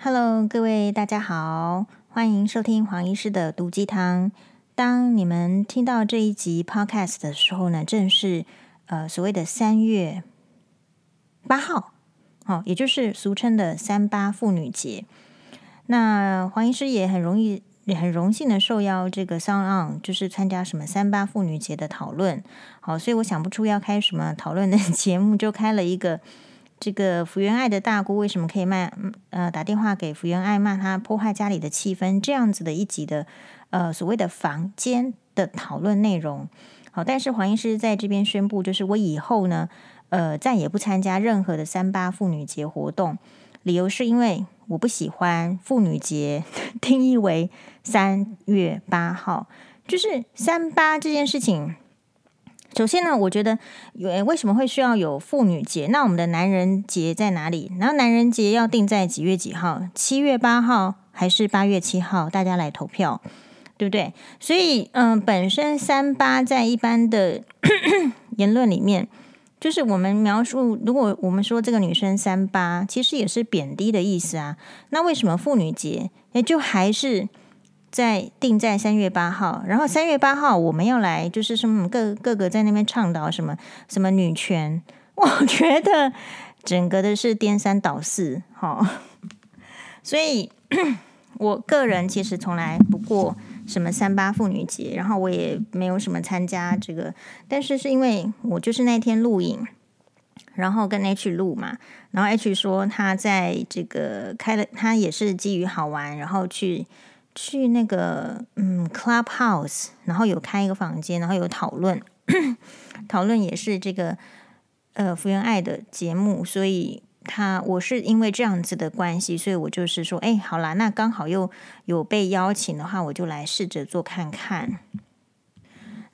Hello，各位大家好，欢迎收听黄医师的毒鸡汤。当你们听到这一集 Podcast 的时候呢，正是呃所谓的三月八号，哦，也就是俗称的三八妇女节。那黄医师也很容易也很荣幸的受邀这个 SoundOn，就是参加什么三八妇女节的讨论。好，所以我想不出要开什么讨论的 节目，就开了一个。这个福原爱的大姑为什么可以骂？呃，打电话给福原爱骂她破坏家里的气氛，这样子的一集的呃所谓的房间的讨论内容。好，但是黄医师在这边宣布，就是我以后呢，呃，再也不参加任何的三八妇女节活动。理由是因为我不喜欢妇女节定义为三月八号，就是三八这件事情。首先呢，我觉得有为什么会需要有妇女节？那我们的男人节在哪里？然后男人节要定在几月几号？七月八号还是八月七号？大家来投票，对不对？所以，嗯、本身三八在一般的 言论里面，就是我们描述，如果我们说这个女生三八，其实也是贬低的意思啊。那为什么妇女节也就还是？在定在三月八号，然后三月八号我们要来，就是什么各各个在那边倡导什么什么女权，我觉得整个的是颠三倒四，哈。所以我个人其实从来不过什么三八妇女节，然后我也没有什么参加这个，但是是因为我就是那天录影，然后跟 H 录嘛，然后 H 说他在这个开了，他也是基于好玩，然后去。去那个嗯，Clubhouse，然后有开一个房间，然后有讨论，讨论也是这个呃福原爱的节目，所以他我是因为这样子的关系，所以我就是说，哎，好啦，那刚好又有被邀请的话，我就来试着做看看。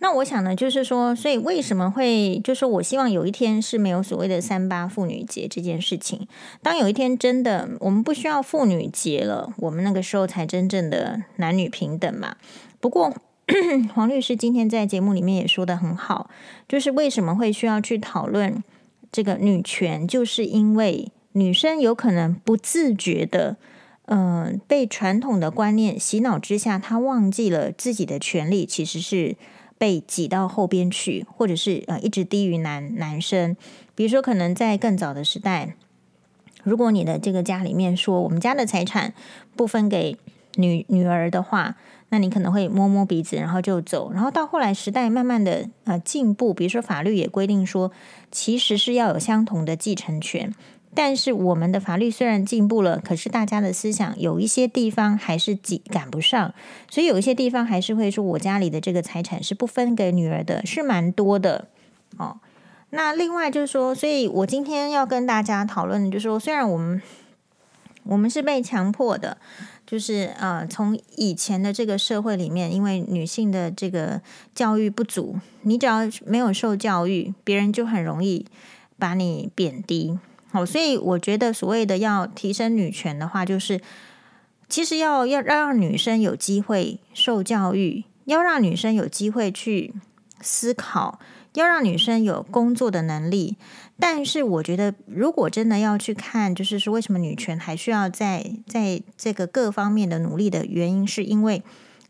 那我想呢，就是说，所以为什么会，就是我希望有一天是没有所谓的三八妇女节这件事情。当有一天真的我们不需要妇女节了，我们那个时候才真正的男女平等嘛。不过 黄律师今天在节目里面也说得很好，就是为什么会需要去讨论这个女权，就是因为女生有可能不自觉的，嗯、呃，被传统的观念洗脑之下，她忘记了自己的权利其实是。被挤到后边去，或者是呃一直低于男男生。比如说，可能在更早的时代，如果你的这个家里面说我们家的财产不分给女女儿的话，那你可能会摸摸鼻子，然后就走。然后到后来时代慢慢的呃进步，比如说法律也规定说，其实是要有相同的继承权。但是我们的法律虽然进步了，可是大家的思想有一些地方还是赶赶不上，所以有一些地方还是会说，我家里的这个财产是不分给女儿的，是蛮多的哦。那另外就是说，所以我今天要跟大家讨论的就是说，虽然我们我们是被强迫的，就是呃，从以前的这个社会里面，因为女性的这个教育不足，你只要没有受教育，别人就很容易把你贬低。好，所以我觉得所谓的要提升女权的话，就是其实要要让女生有机会受教育，要让女生有机会去思考，要让女生有工作的能力。但是我觉得，如果真的要去看，就是说为什么女权还需要在在这个各方面的努力的原因，是因为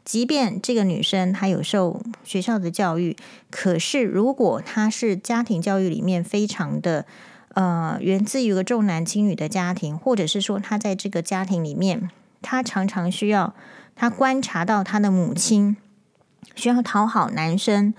即便这个女生她有受学校的教育，可是如果她是家庭教育里面非常的。呃，源自于一个重男轻女的家庭，或者是说他在这个家庭里面，他常常需要他观察到他的母亲需要讨好男生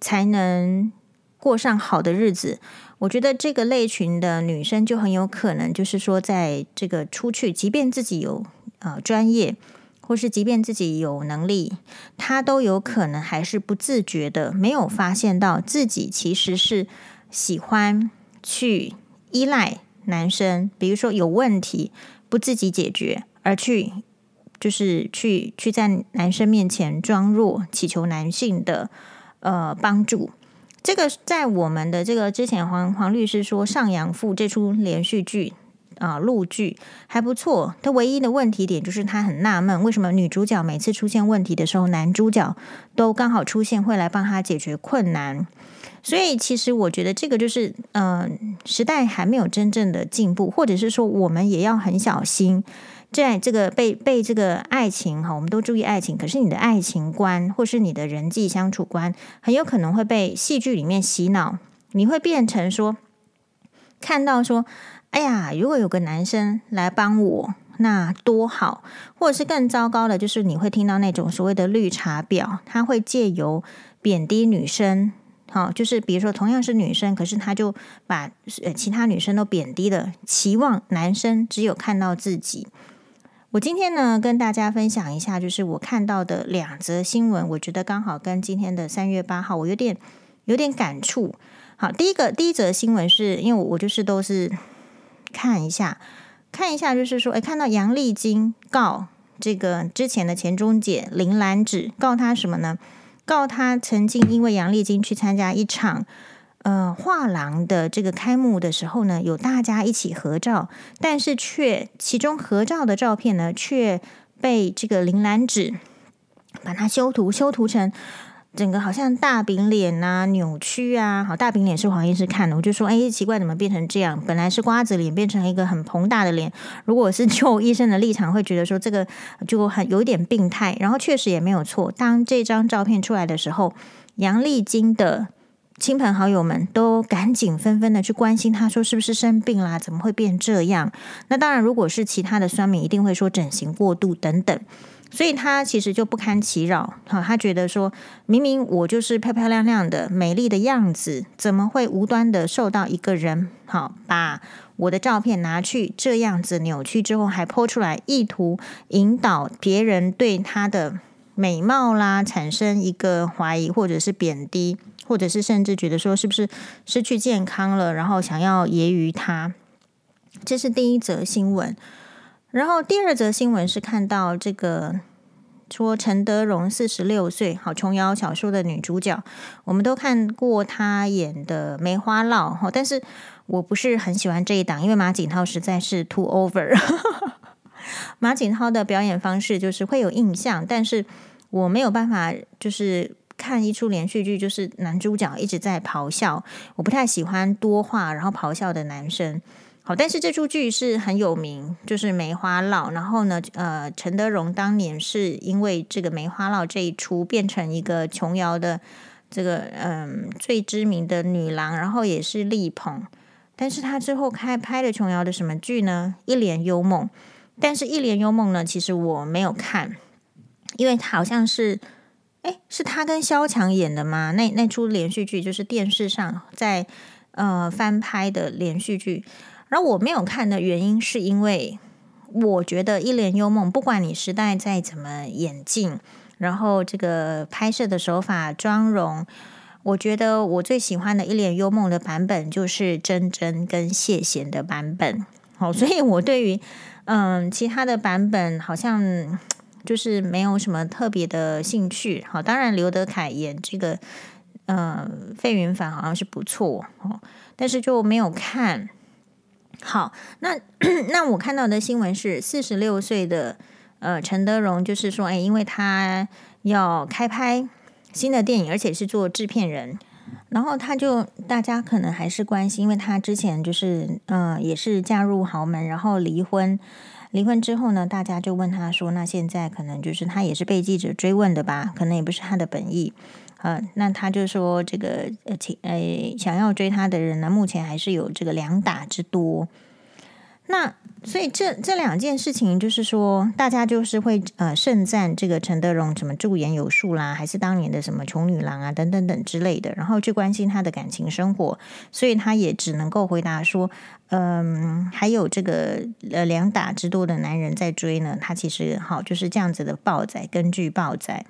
才能过上好的日子。我觉得这个类群的女生就很有可能，就是说在这个出去，即便自己有呃专业，或是即便自己有能力，她都有可能还是不自觉的没有发现到自己其实是喜欢。去依赖男生，比如说有问题不自己解决，而去就是去去在男生面前装弱，祈求男性的呃帮助。这个在我们的这个之前黄黄律师说《上阳赋》这出连续剧啊陆剧还不错。它唯一的问题点就是他很纳闷，为什么女主角每次出现问题的时候，男主角都刚好出现，会来帮他解决困难。所以其实我觉得这个就是，嗯、时代还没有真正的进步，或者是说我们也要很小心。在这个被被这个爱情哈，我们都注意爱情，可是你的爱情观或是你的人际相处观，很有可能会被戏剧里面洗脑，你会变成说，看到说，哎呀，如果有个男生来帮我，那多好，或者是更糟糕的，就是你会听到那种所谓的绿茶婊，他会借由贬低女生，好，就是比如说同样是女生，可是他就把呃其他女生都贬低了，期望男生只有看到自己。我今天呢，跟大家分享一下，就是我看到的两则新闻，我觉得刚好跟今天的三月八号，我有点有点感触。好，第一个第一则新闻是因为我就是都是看一下看一下，就是说，诶，看到杨丽菁告这个之前的前中姐林兰芷，告他什么呢？告他曾经因为杨丽菁去参加一场。呃，画廊的这个开幕的时候呢，有大家一起合照，但是却其中合照的照片呢，却被这个林兰芷把它修图，修图成整个好像大饼脸啊，扭曲啊。好，大饼脸是黄医师看的，我就说，哎，奇怪，怎么变成这样？本来是瓜子脸，变成一个很膨大的脸。如果是就医生的立场，会觉得说这个就很有点病态。然后确实也没有错。当这张照片出来的时候，杨丽菁的。亲朋好友们都赶紧纷纷的去关心他，说是不是生病啦？怎么会变这样？那当然，如果是其他的酸民，一定会说整形过度等等。所以他其实就不堪其扰，好，他觉得说明明我就是漂漂亮亮的、美丽的样子，怎么会无端的受到一个人好把我的照片拿去这样子扭曲之后，还泼出来，意图引导别人对他的美貌啦产生一个怀疑或者是贬低。或者是甚至觉得说是不是失去健康了，然后想要揶揄他，这是第一则新闻。然后第二则新闻是看到这个说陈德容四十六岁，好琼瑶小说的女主角，我们都看过她演的《梅花烙》哈，但是我不是很喜欢这一档，因为马景涛实在是 too over。马景涛的表演方式就是会有印象，但是我没有办法就是。看一出连续剧，就是男主角一直在咆哮，我不太喜欢多话然后咆哮的男生。但是这出剧是很有名，就是《梅花烙》。然后呢，呃，陈德容当年是因为这个《梅花烙》这一出，变成一个琼瑶的这个嗯、最知名的女郎，然后也是力捧。但是他之后开拍了琼瑶的什么剧呢？《一帘幽梦》。但是《一帘幽梦》呢，其实我没有看，因为好像是。哎，是他跟萧蔷演的吗？那那出连续剧就是电视上在呃翻拍的连续剧。然后我没有看的原因，是因为我觉得《一帘幽梦》，不管你时代再怎么演进，然后这个拍摄的手法、妆容，我觉得我最喜欢的《一帘幽梦》的版本就是珍珍跟谢贤的版本。好，所以我对于嗯、其他的版本好像。就是没有什么特别的兴趣，好，当然刘德凯演这个，呃，费云凡好像是不错哦，但是就没有看。好，那 那我看到的新闻是四十六岁的呃陈德容，就是说，哎，因为他要开拍新的电影，而且是做制片人，然后他就大家可能还是关心，因为他之前就是呃也是嫁入豪门，然后离婚。离婚之后呢，大家就问他说：“那现在可能就是他也是被记者追问的吧？可能也不是他的本意。呃，那他就说这个呃，请呃想要追他的人呢，目前还是有这个两打之多。那所以这这两件事情，就是说大家就是会呃盛赞这个陈德容什么驻颜有术啦，还是当年的什么穷女郎啊等等等之类的，然后去关心他的感情生活，所以他也只能够回答说。”嗯，还有这个呃两打之多的男人在追呢，他其实好就是这样子的报载，根据报载。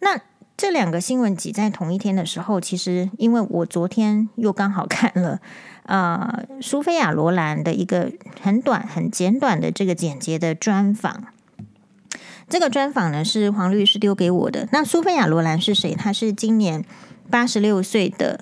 那这两个新闻挤在同一天的时候，其实因为我昨天又刚好看了啊、呃、苏菲亚罗兰的一个很短、很简短的这个简洁的专访。这个专访呢是黄律师丢给我的。那苏菲亚罗兰是谁？她是今年八十六岁的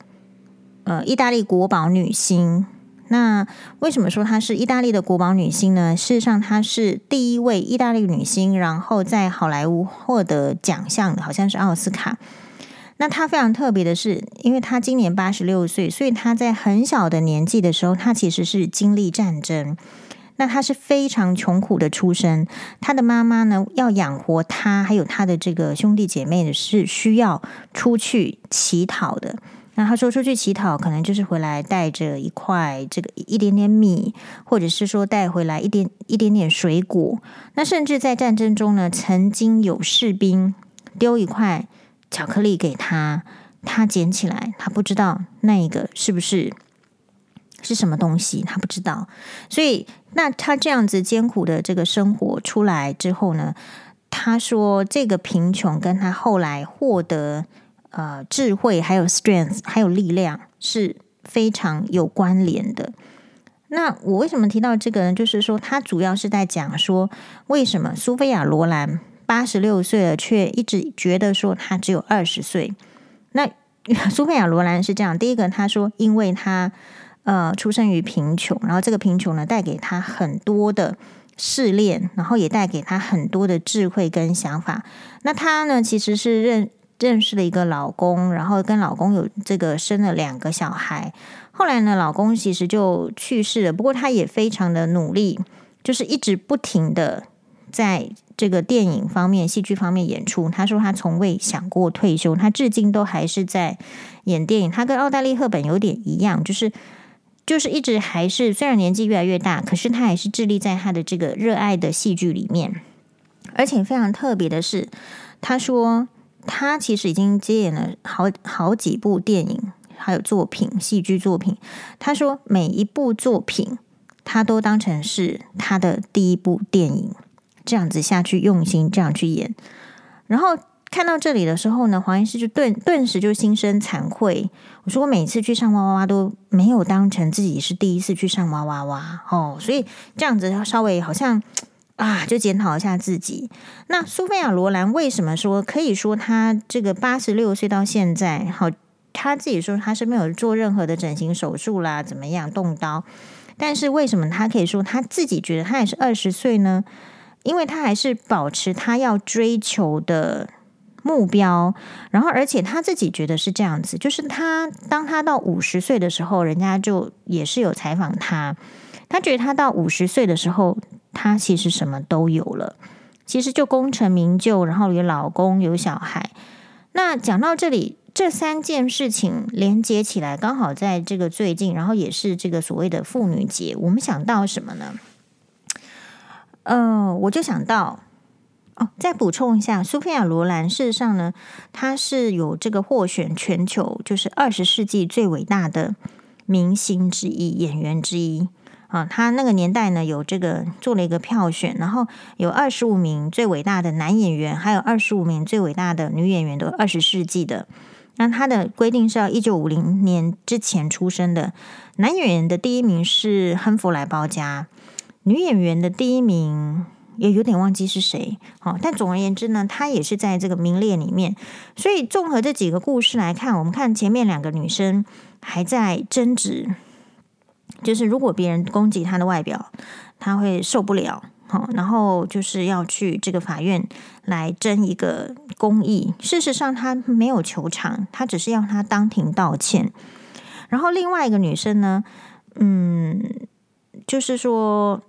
呃意大利国宝女星。那为什么说她是意大利的国宝女星呢？事实上，她是第一位意大利女星，然后在好莱坞获得奖项，好像是奥斯卡。那她非常特别的是，因为她今年八十六岁，所以她在很小的年纪的时候，她其实是经历战争。那她是非常穷苦的出身，她的妈妈呢，要养活她，还有她的这个兄弟姐妹呢，是需要出去乞讨的。那他说出去乞讨，可能就是回来带着一块这个一点点米，或者是说带回来一点一点点水果。那甚至在战争中呢，曾经有士兵丢一块巧克力给他，他捡起来，他不知道那个是不是是什么东西，他不知道。所以，那他这样子艰苦的这个生活出来之后呢，他说这个贫穷跟他后来获得。呃，智慧还有 strength，还有力量是非常有关联的。那我为什么提到这个呢？就是说，他主要是在讲说，为什么苏菲亚罗兰八十六岁了，却一直觉得说他只有二十岁。那 苏菲亚罗兰是这样：第一个，他说，因为他呃出生于贫穷，然后这个贫穷呢带给他很多的试炼，然后也带给他很多的智慧跟想法。那他呢，其实是认。认识了一个老公，然后跟老公有这个生了两个小孩。后来呢，老公其实就去世了。不过他也非常的努力，就是一直不停的在这个电影方面、戏剧方面演出。他说他从未想过退休，他至今都还是在演电影。他跟奥黛丽·赫本有点一样，就是就是一直还是虽然年纪越来越大，可是他还是致力在他的这个热爱的戏剧里面。而且非常特别的是，他说。他其实已经接演了好好几部电影，还有作品、戏剧作品。他说每一部作品，他都当成是他的第一部电影，这样子下去用心这样去演。然后看到这里的时候呢，黄医师就顿顿时就心生惭愧。我说我每次去上哇哇哇都没有当成自己是第一次去上哇哇哇哦，所以这样子稍微好像。啊，就检讨一下自己。那苏菲亚罗兰为什么说可以说她这个八十六岁到现在，好，她自己说她是没有做任何的整形手术啦，怎么样动刀？但是为什么她可以说她自己觉得她也是二十岁呢？因为她还是保持她要追求的目标，然后而且她自己觉得是这样子，就是她当她到五十岁的时候，人家就也是有采访她，她觉得她到五十岁的时候。她其实什么都有了，其实就功成名就，然后有老公有小孩。那讲到这里，这三件事情连接起来，刚好在这个最近，然后也是这个所谓的妇女节，我们想到什么呢？呃，我就想到哦，再补充一下，苏菲亚罗兰事实上呢，她是有这个获选全球就是二十世纪最伟大的明星之一，演员之一。啊，他那个年代呢，有这个做了一个票选，然后有二十五名最伟大的男演员，还有二十五名最伟大的女演员，都二十世纪的。那他的规定是要一九五零年之前出生的。男演员的第一名是亨弗莱鲍嘉，女演员的第一名也有点忘记是谁。好，但总而言之呢，他也是在这个名列里面。所以综合这几个故事来看，我们看前面两个女生还在争执。就是如果别人攻击他的外表，他会受不了，好，然后就是要去这个法院来争一个公义。事实上，他没有求偿，他只是要他当庭道歉。然后另外一个女生呢，嗯，就是说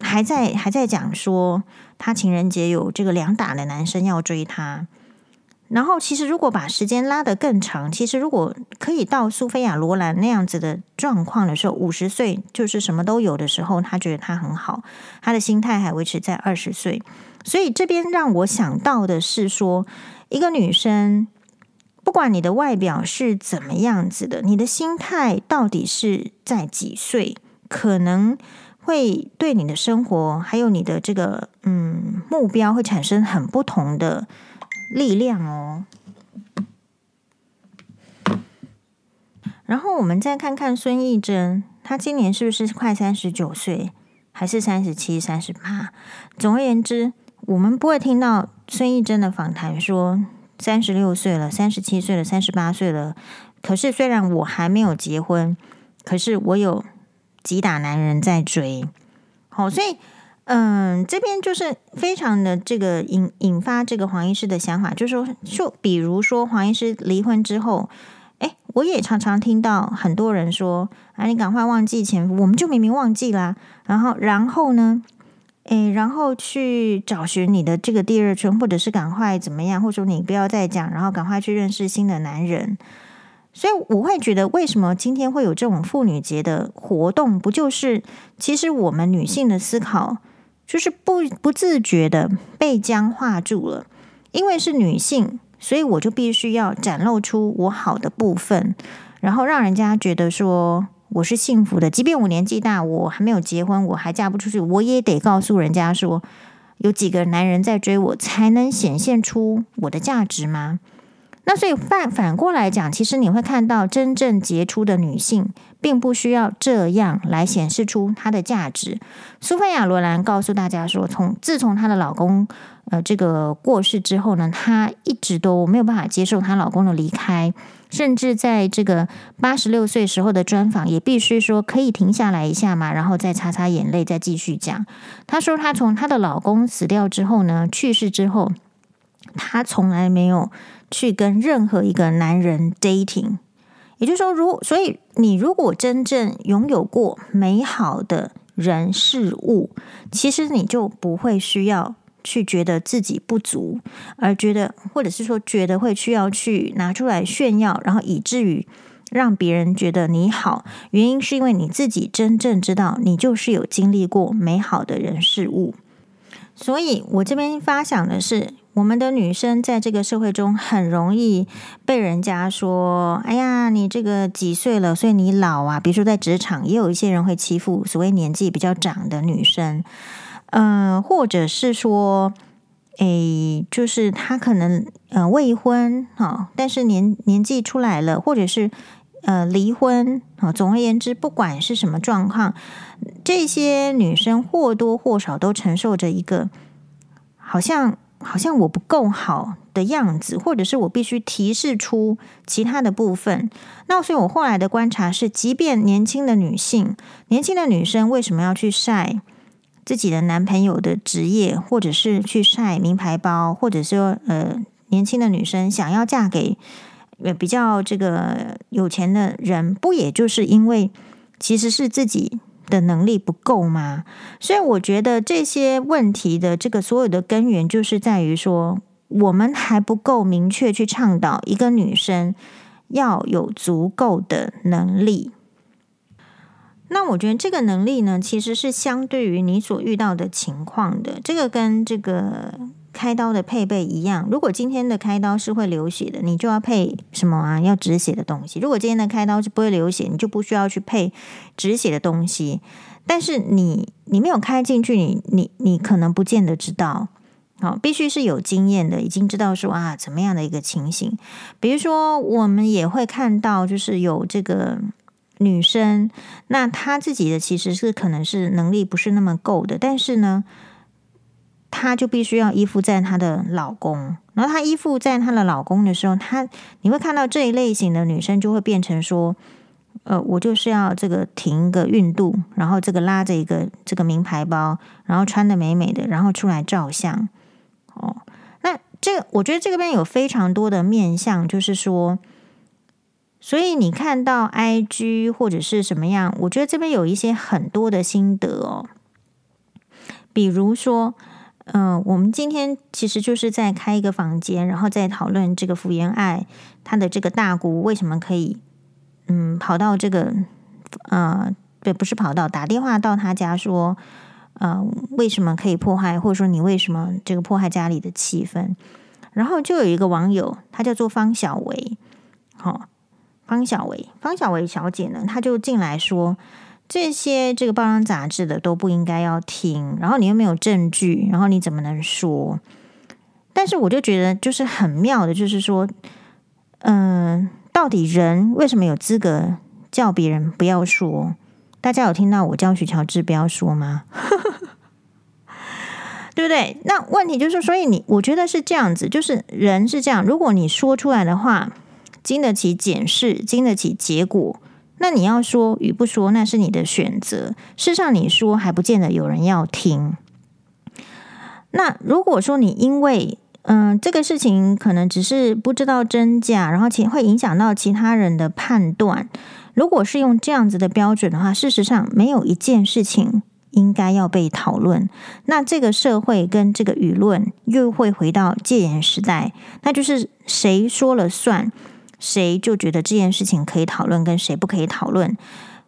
还在还在讲说，他情人节有这个两打的男生要追他。然后，其实如果把时间拉得更长，其实如果可以到苏菲亚罗兰那样子的状况的时候，五十岁就是什么都有的时候，他觉得他很好，他的心态还维持在二十岁。所以这边让我想到的是说，一个女生，不管你的外表是怎么样子的，你的心态到底是在几岁，可能会对你的生活还有你的这个嗯目标会产生很不同的。力量哦，然后我们再看看孙艺珍，她今年是不是快三十九岁，还是三十七、三十八？总而言之，我们不会听到孙艺珍的访谈说三十六岁了、三十七岁了、三十八岁了。可是虽然我还没有结婚，可是我有击打男人在追。好，所以嗯，这边就是非常的这个引引发这个黄医师的想法，就是说，就比如说黄医师离婚之后，诶，我也常常听到很多人说啊，你赶快忘记前夫，我们就明明忘记啦，然后然后呢？诶，然后去找寻你的这个第二春，或者是赶快怎么样，或者说你不要再讲，然后赶快去认识新的男人。所以我会觉得，为什么今天会有这种妇女节的活动？不就是其实我们女性的思考就是不不自觉的被僵化住了？因为是女性，所以我就必须要展露出我好的部分，然后让人家觉得说。我是幸福的，即便我年纪大，我还没有结婚，我还嫁不出去，我也得告诉人家说，有几个男人在追我，才能显现出我的价值吗？那所以反反过来讲，其实你会看到，真正杰出的女性，并不需要这样来显示出她的价值。苏菲亚罗兰告诉大家说，从自从她的老公呃这个过世之后呢，她一直都没有办法接受她老公的离开。甚至在这个八十六岁时候的专访，也必须说可以停下来一下嘛，然后再擦擦眼泪，再继续讲。她说，她从她的老公死掉之后呢，去世之后，她从来没有去跟任何一个男人 dating。也就是说，如所以你如果真正拥有过美好的人事物，其实你就不会需要。去觉得自己不足，而觉得，或者是说觉得会需要去拿出来炫耀，然后以至于让别人觉得你好。原因是因为你自己真正知道，你就是有经历过美好的人事物。所以我这边发想的是，我们的女生在这个社会中很容易被人家说：“哎呀，你这个几岁了，所以你老啊。”比如说在职场，也有一些人会欺负所谓年纪比较长的女生。嗯、呃，或者是说，诶，就是他可能呃未婚哈、哦，但是年年纪出来了，或者是呃离婚啊、哦。总而言之，不管是什么状况，这些女生或多或少都承受着一个好像好像我不够好的样子，或者是我必须提示出其他的部分。那所以我后来的观察是，即便年轻的女性、年轻的女生，为什么要去晒？自己的男朋友的职业，或者是去晒名牌包，或者说呃，年轻的女生想要嫁给呃比较这个有钱的人，不也就是因为其实是自己的能力不够吗？所以我觉得这些问题的这个所有的根源，就是在于说我们还不够明确去倡导一个女生要有足够的能力。那我觉得这个能力呢，其实是相对于你所遇到的情况的。这个跟这个开刀的配备一样。如果今天的开刀是会流血的，你就要配什么啊？要止血的东西。如果今天的开刀是不会流血，你就不需要去配止血的东西。但是你你没有开进去，你你你可能不见得知道。好，必须是有经验的，已经知道说啊，怎么样的一个情形。比如说，我们也会看到，就是有这个。女生，那她自己的其实是可能是能力不是那么够的，但是呢，她就必须要依附在她的老公。然后她依附在她的老公的时候，她你会看到这一类型的女生就会变成说，呃，我就是要这个停个孕肚，然后这个拉着一个这个名牌包，然后穿的美美的，然后出来照相。哦，那这我觉得这个边有非常多的面相，就是说。所以你看到 IG 或者是什么样，我觉得这边有一些很多的心得哦。比如说，嗯、我们今天其实就是在开一个房间，然后再讨论这个福原爱她的这个大姑为什么可以，嗯，跑到这个，呃，对，不是跑到，打电话到他家说，呃，为什么可以破坏，或者说你为什么这个破坏家里的气氛？然后就有一个网友，他叫做方小维，好、哦。方小维，方小维小姐呢，她就进来说，这些这个报章杂志的都不应该要听，然后你又没有证据，然后你怎么能说？但是我就觉得就是很妙的，就是说，嗯、到底人为什么有资格叫别人不要说？大家有听到我叫许乔治不要说吗？对不对？那问题就是，所以你我觉得是这样子，就是人是这样，如果你说出来的话。经得起检视，经得起结果，那你要说与不说，那是你的选择。事实上，你说还不见得有人要听。那如果说你因为嗯、这个事情可能只是不知道真假，然后且会影响到其他人的判断。如果是用这样子的标准的话，事实上没有一件事情应该要被讨论。那这个社会跟这个舆论又会回到戒严时代，那就是谁说了算。谁就觉得这件事情可以讨论，跟谁不可以讨论，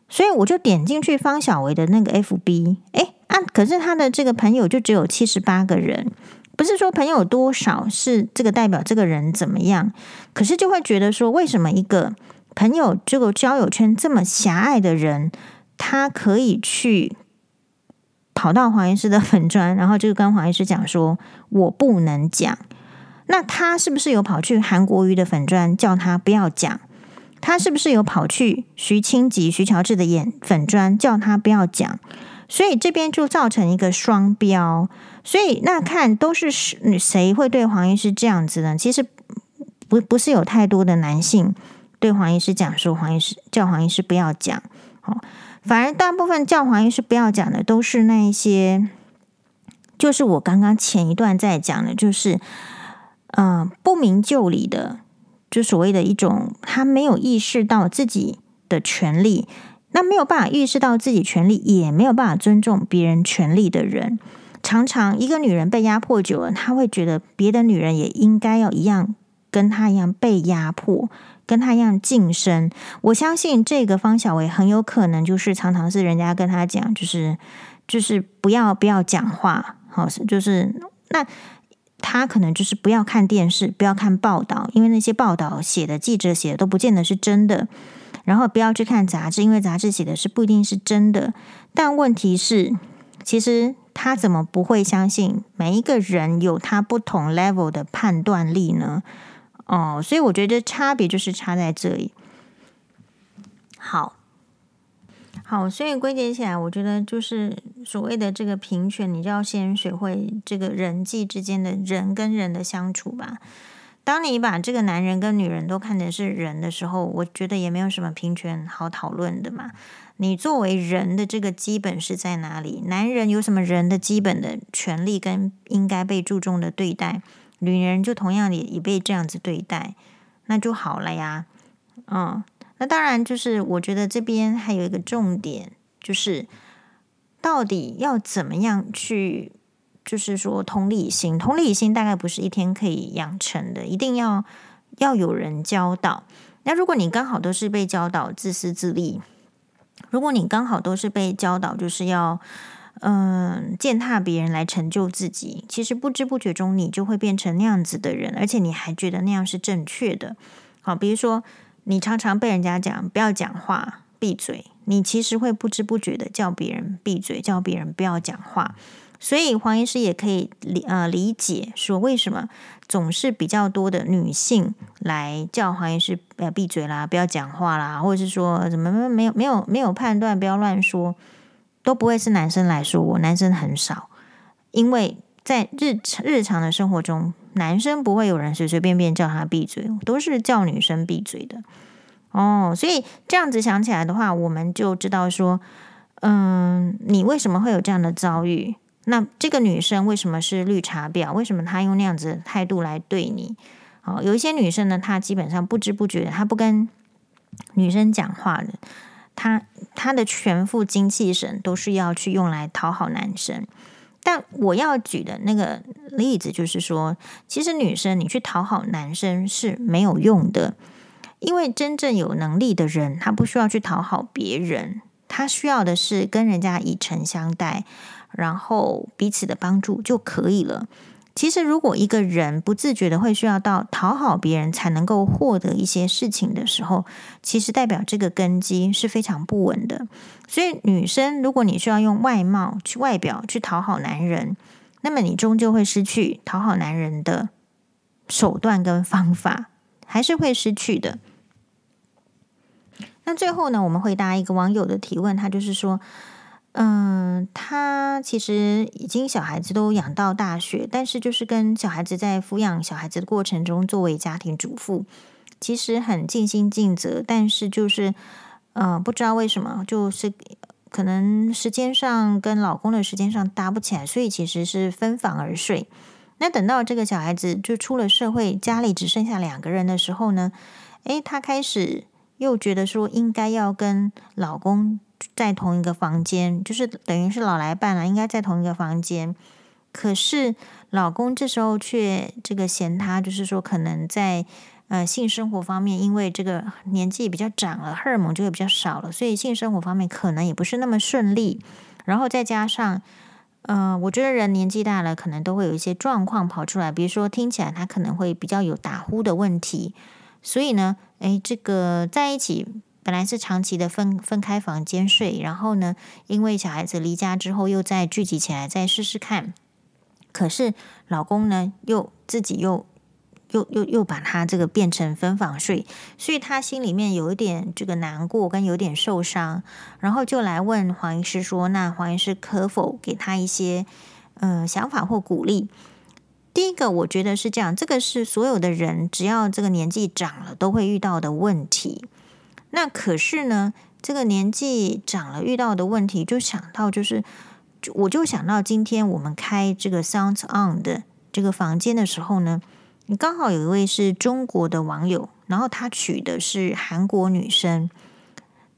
所以我就点进去方小维的那个 FB，哎啊，可是他的这个朋友就只有七十八个人，不是说朋友多少是这个代表这个人怎么样，可是就会觉得说，为什么一个朋友这个交友圈这么狭隘的人，他可以去跑到黄医师的 粉砖，然后就跟黄医师讲说，我不能讲。那他是不是有跑去韩国瑜的粉专叫他不要讲？他是不是有跑去徐清吉、徐乔治的演粉专叫他不要讲？所以这边就造成一个双标。所以那看都是谁会对黄医师这样子呢？其实不不是有太多的男性对黄医师讲说黄医师叫黄医师不要讲，哦，反而大部分叫黄医师不要讲的都是那一些，就是我刚刚前一段在讲的，就是。嗯、不明就里的，就所谓的一种，他没有意识到自己的权利，那没有办法意识到自己权利，也没有办法尊重别人权利的人，常常一个女人被压迫久了，她会觉得别的女人也应该要一样，跟她一样被压迫，跟她一样晋升。我相信这个方小维很有可能就是常常是人家跟他讲，就是就是不要不要讲话，好，就是那。他可能就是不要看电视，不要看报道，因为那些报道写的记者写的都不见得是真的。然后不要去看杂志，因为杂志写的是不一定是真的。但问题是，其实他怎么不会相信每一个人有他不同 level 的判断力呢？哦，所以我觉得差别就是差在这里。好。好，所以归结起来，我觉得就是所谓的这个平权，你就要先学会这个人际之间的人跟人的相处吧。当你把这个男人跟女人都看成是人的时候，我觉得也没有什么平权好讨论的嘛。你作为人的这个基本是在哪里？男人有什么人的基本的权利跟应该被注重的对待？女人就同样也也被这样子对待，那就好了呀。嗯。那当然，就是我觉得这边还有一个重点，就是到底要怎么样去，就是说同理心。同理心大概不是一天可以养成的，一定要要有人教导。那如果你刚好都是被教导自私自利，如果你刚好都是被教导就是要嗯践踏别人来成就自己，其实不知不觉中你就会变成那样子的人，而且你还觉得那样是正确的。好，比如说。你常常被人家讲不要讲话，闭嘴。你其实会不知不觉的叫别人闭嘴，叫别人不要讲话。所以黄医师也可以理呃理解说，为什么总是比较多的女性来叫黄医师呃闭嘴啦，不要讲话啦，或者是说怎么没有没有没有判断，不要乱说，都不会是男生来说我，男生很少，因为在日日常的生活中。男生不会有人随随便便叫他闭嘴，都是叫女生闭嘴的哦。所以这样子想起来的话，我们就知道说，嗯，你为什么会有这样的遭遇？那这个女生为什么是绿茶婊？为什么她用那样子的态度来对你？哦，有一些女生呢，她基本上不知不觉，她不跟女生讲话的，她她的全副精气神都是要去用来讨好男生。但我要举的那个例子就是说，其实女生你去讨好男生是没有用的，因为真正有能力的人，他不需要去讨好别人，他需要的是跟人家以诚相待，然后彼此的帮助就可以了。其实，如果一个人不自觉的会需要到讨好别人才能够获得一些事情的时候，其实代表这个根基是非常不稳的。所以，女生如果你需要用外貌去外表去讨好男人，那么你终究会失去讨好男人的手段跟方法，还是会失去的。那最后呢，我们回答一个网友的提问，他就是说。嗯，他其实已经小孩子都养到大学，但是就是跟小孩子在抚养小孩子的过程中，作为家庭主妇，其实很尽心尽责，但是就是呃，不知道为什么，就是可能时间上跟老公的时间上搭不起来，所以其实是分房而睡。那等到这个小孩子就出了社会，家里只剩下两个人的时候呢，诶，他开始又觉得说应该要跟老公在同一个房间，就是等于是老来伴了，应该在同一个房间。可是老公这时候却这个嫌他，就是说可能在呃性生活方面，因为这个年纪比较长了，荷尔蒙就会比较少了，所以性生活方面可能也不是那么顺利。然后再加上，呃，我觉得人年纪大了，可能都会有一些状况跑出来，比如说听起来他可能会比较有打呼的问题。所以呢，诶，这个在一起本来是长期的分分开房间睡，然后呢，因为小孩子离家之后又再聚集起来再试试看。可是老公呢，又自己又又又又把他这个变成分房睡，所以他心里面有一点这个难过跟有点受伤，然后就来问黄医师说：“那黄医师可否给他一些呃想法或鼓励？”第一个，我觉得是这样，这个是所有的人只要这个年纪长了都会遇到的问题。那可是呢，这个年纪长了遇到的问题，就想到就是。我就想到今天我们开这个 Sounds On 的这个房间的时候呢，刚好有一位是中国的网友，然后他娶的是韩国女生，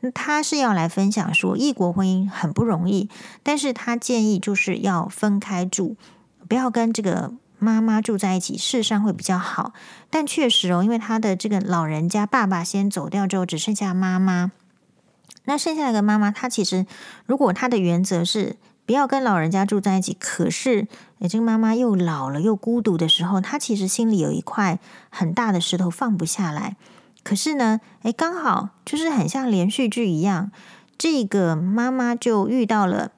那他是要来分享说异国婚姻很不容易，但是他建议就是要分开住，不要跟这个妈妈住在一起，事实上会比较好。但确实哦，因为他的这个老人家爸爸先走掉之后，只剩下妈妈，那剩下一个妈妈，她其实如果她的原则是。不要跟老人家住在一起。可是，诶，这个妈妈又老了又孤独的时候，她其实心里有一块很大的石头放不下来。可是呢，诶，刚好就是很像连续剧一样，这个妈妈就遇到了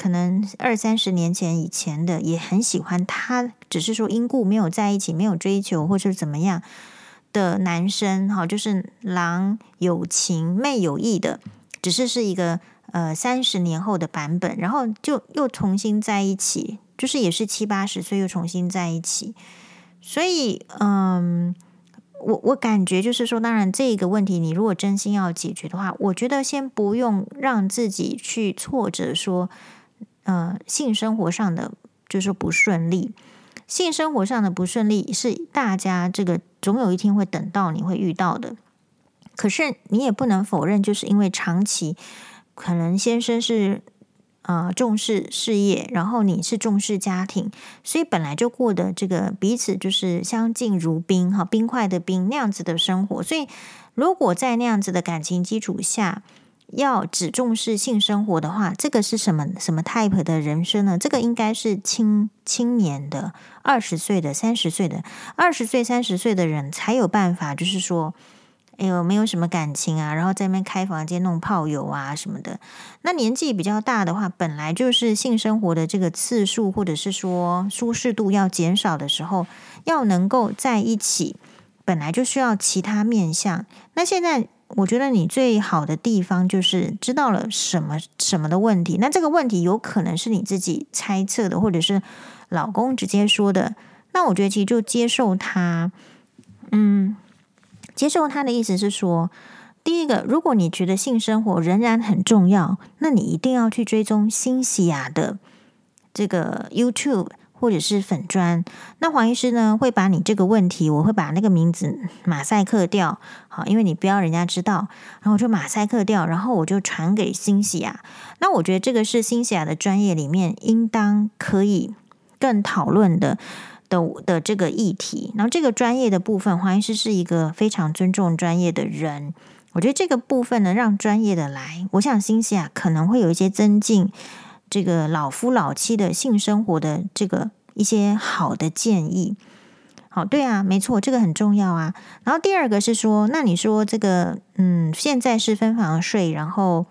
可能二三十年前以前的也很喜欢他，只是说因故没有在一起，没有追求或者怎么样的男生，哈，就是郎有情妹有意的，只是是一个。呃，三十年后的版本，然后就又重新在一起，就是也是七八十岁又重新在一起，所以，嗯，我我感觉就是说，当然这个问题，你如果真心要解决的话，我觉得先不用让自己去挫折，说，呃，性生活上的就是不顺利，性生活上的不顺利是大家这个总有一天会等到你会遇到的，可是你也不能否认，就是因为长期。可能先生是呃重视事业，然后你是重视家庭，所以本来就过得这个彼此就是相敬如宾哈，冰块的冰那样子的生活。所以如果在那样子的感情基础下，要只重视性生活的话，这个是什么什么 type 的人生呢？这个应该是青青年的二十岁的三十岁的二十岁三十岁的人才有办法，就是说。哎呦，没有什么感情啊，然后在那边开房间弄炮友啊什么的。那年纪比较大的话，本来就是性生活的这个次数或者是说舒适度要减少的时候，要能够在一起，本来就需要其他面向。那现在我觉得你最好的地方就是知道了什么什么的问题。那这个问题有可能是你自己猜测的，或者是老公直接说的。那我觉得其实就接受他，嗯。接受他的意思是说，第一个，如果你觉得性生活仍然很重要，那你一定要去追踪新西亚的这个 YouTube 或者是粉砖。那黄医师呢，会把你这个问题，我会把那个名字马赛克掉，好，因为你不要人家知道，然后我就马赛克掉，然后我就传给新西亚。那我觉得这个是新西亚的专业里面应当可以更讨论的。的的这个议题，然后这个专业的部分，黄医师是一个非常尊重专业的人。我觉得这个部分呢，让专业的来，我想新西亚可能会有一些增进这个老夫老妻的性生活的这个一些好的建议。好，对啊，没错，这个很重要啊。然后第二个是说，那你说这个，嗯，现在是分房睡，然后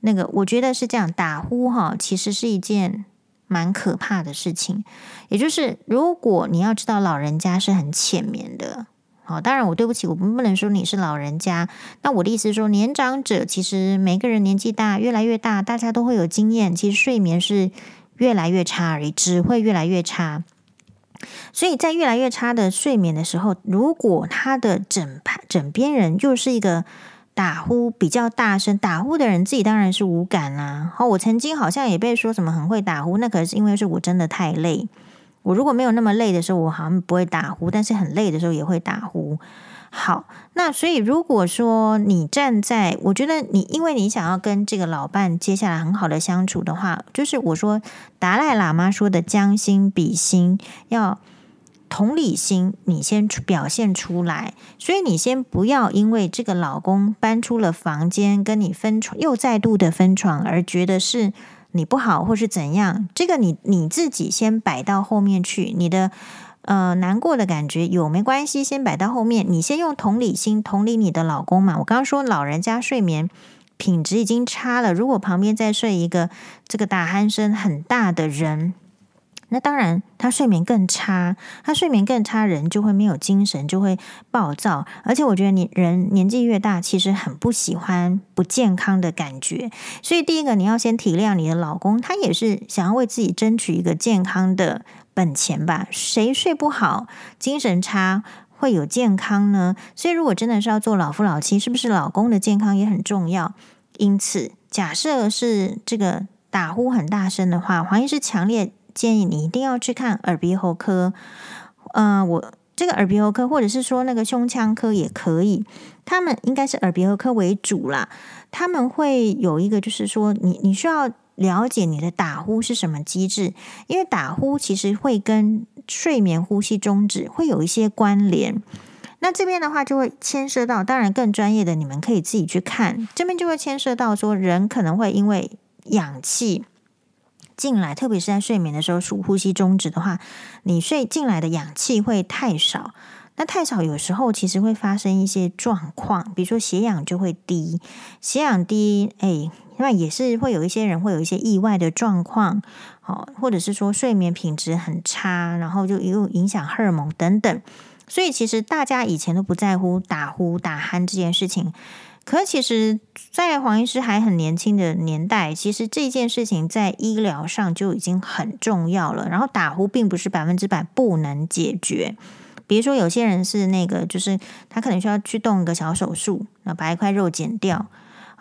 那个，我觉得是这样，打呼哈，其实是一件。蛮可怕的事情，也就是如果你要知道老人家是很浅眠的，好，当然我对不起，我们不能说你是老人家。那我的意思是说，年长者其实每个人年纪大，越来越大，大家都会有经验，其实睡眠是越来越差而已，只会越来越差。所以在越来越差的睡眠的时候，如果他的枕旁枕边人又是一个打呼比较大声，打呼的人自己当然是无感啦。好，我曾经好像也被说什么很会打呼，那可是因为是我真的太累。我如果没有那么累的时候，我好像不会打呼，但是很累的时候也会打呼。好，那所以如果说你站在，我觉得你因为你想要跟这个老伴接下来很好的相处的话，就是我说达赖喇嘛说的将心比心，要同理心，你先表现出来。所以你先不要因为这个老公搬出了房间跟你分床，又再度的分床而觉得是你不好或是怎样，这个你你自己先摆到后面去，你的。呃，难过的感觉有没关系，先摆到后面。你先用同理心同理你的老公嘛。我刚刚说老人家睡眠品质已经差了，如果旁边再睡一个这个打鼾声很大的人，那当然他睡眠更差。他睡眠更差，人就会没有精神，就会暴躁。而且我觉得你人年纪越大，其实很不喜欢不健康的感觉。所以第一个你要先体谅你的老公，他也是想要为自己争取一个健康的。本钱吧，谁睡不好、精神差会有健康呢？所以，如果真的是要做老夫老妻，是不是老公的健康也很重要？因此，假设是这个打呼很大声的话，黄医师强烈建议你一定要去看耳鼻喉科。嗯、我这个耳鼻喉科，或者是说那个胸腔科也可以，他们应该是耳鼻喉科为主啦。他们会有一个，就是说你你需要。了解你的打呼是什么机制，因为打呼其实会跟睡眠呼吸中止会有一些关联。那这边的话就会牵涉到，当然更专业的你们可以自己去看。这边就会牵涉到说，人可能会因为氧气进来，特别是在睡眠的时候，数呼吸中止的话，你睡进来的氧气会太少。那太少，有时候其实会发生一些状况，比如说血氧就会低，血氧低，哎。那也是会有一些人会有一些意外的状况，好，或者是说睡眠品质很差，然后就又影响荷尔蒙等等。所以其实大家以前都不在乎打呼打鼾这件事情，可其实，在黄医师还很年轻的年代，其实这件事情在医疗上就已经很重要了。然后打呼并不是百分之百不能解决，比如说有些人是那个，就是他可能需要去动一个小手术，那把一块肉剪掉。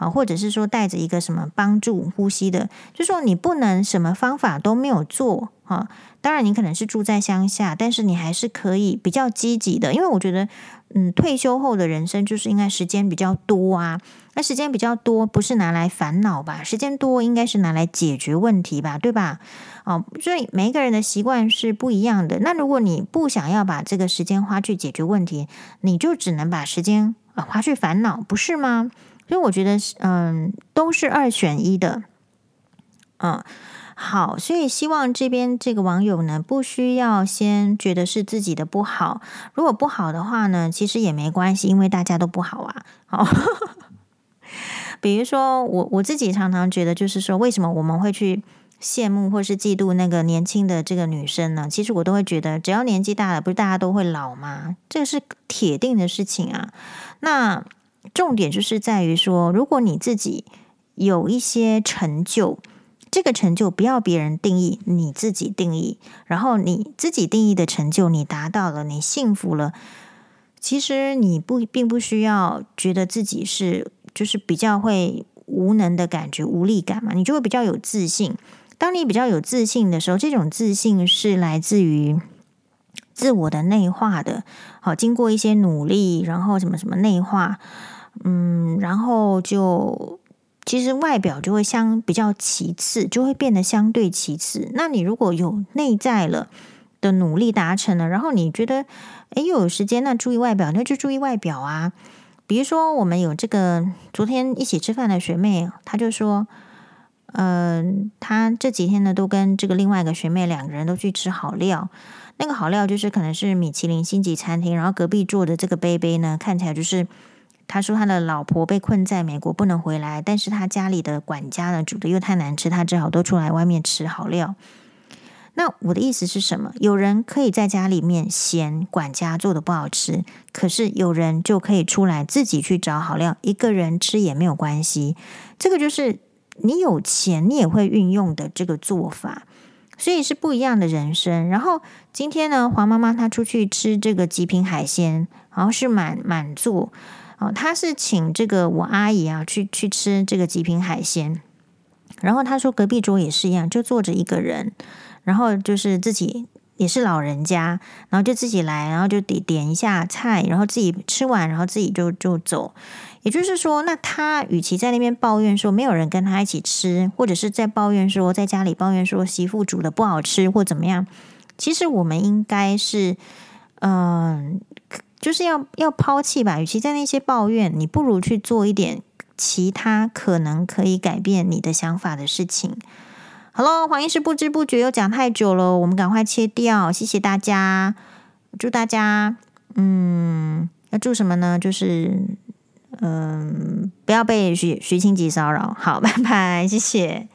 啊，或者是说带着一个什么帮助呼吸的，就说你不能什么方法都没有做啊。当然，你可能是住在乡下，但是你还是可以比较积极的，因为我觉得，嗯，退休后的人生就是应该时间比较多啊。那时间比较多，不是拿来烦恼吧？时间多应该是拿来解决问题吧，对吧？哦，所以每一个人的习惯是不一样的。那如果你不想要把这个时间花去解决问题，你就只能把时间啊花去烦恼，不是吗？所以我觉得是，嗯，都是二选一的，嗯，好，所以希望这边这个网友呢，不需要先觉得是自己的不好，如果不好的话呢，其实也没关系，因为大家都不好啊。好，比如说我我自己常常觉得，就是说，为什么我们会去羡慕或是嫉妒那个年轻的这个女生呢？其实我都会觉得，只要年纪大了，不是大家都会老吗？这是铁定的事情啊。那。重点就是在于说，如果你自己有一些成就，这个成就不要别人定义，你自己定义。然后你自己定义的成就，你达到了，你幸福了。其实你不并不需要觉得自己是就是比较会无能的感觉、无力感嘛，你就会比较有自信。当你比较有自信的时候，这种自信是来自于。自我的内化的，好，经过一些努力，然后什么什么内化，嗯，然后就其实外表就会相比较其次，就会变得相对其次。那你如果有内在了的努力达成了，然后你觉得诶又有时间，那注意外表，那就注意外表啊。比如说我们有这个昨天一起吃饭的学妹，她就说，嗯、她这几天呢都跟这个另外一个学妹两个人都去吃好料。那个好料就是可能是米其林星级餐厅，然后隔壁坐的这个杯杯呢，看起来就是他说他的老婆被困在美国不能回来，但是他家里的管家呢煮的又太难吃，他只好都出来外面吃好料。那我的意思是什么？有人可以在家里面嫌管家做的不好吃，可是有人就可以出来自己去找好料，一个人吃也没有关系。这个就是你有钱你也会运用的这个做法。所以是不一样的人生。然后今天呢，黄妈妈她出去吃这个极品海鲜，然后是满满座哦，她是请这个我阿姨啊去去吃这个极品海鲜，然后她说隔壁桌也是一样，就坐着一个人，然后就是自己也是老人家，然后就自己来，然后就点点一下菜，然后自己吃完，然后自己就就走。也就是说，那他与其在那边抱怨说没有人跟他一起吃，或者是在抱怨说在家里抱怨说媳妇煮的不好吃或怎么样，其实我们应该是嗯。就是要要抛弃吧，与其在那些抱怨，你不如去做一点其他可能可以改变你的想法的事情。好喽，黄医师不知不觉又讲太久了，我们赶快切掉。谢谢大家，祝大家，嗯，要祝什么呢？就是，嗯，不要被徐徐清吉骚扰。好，拜拜，谢谢。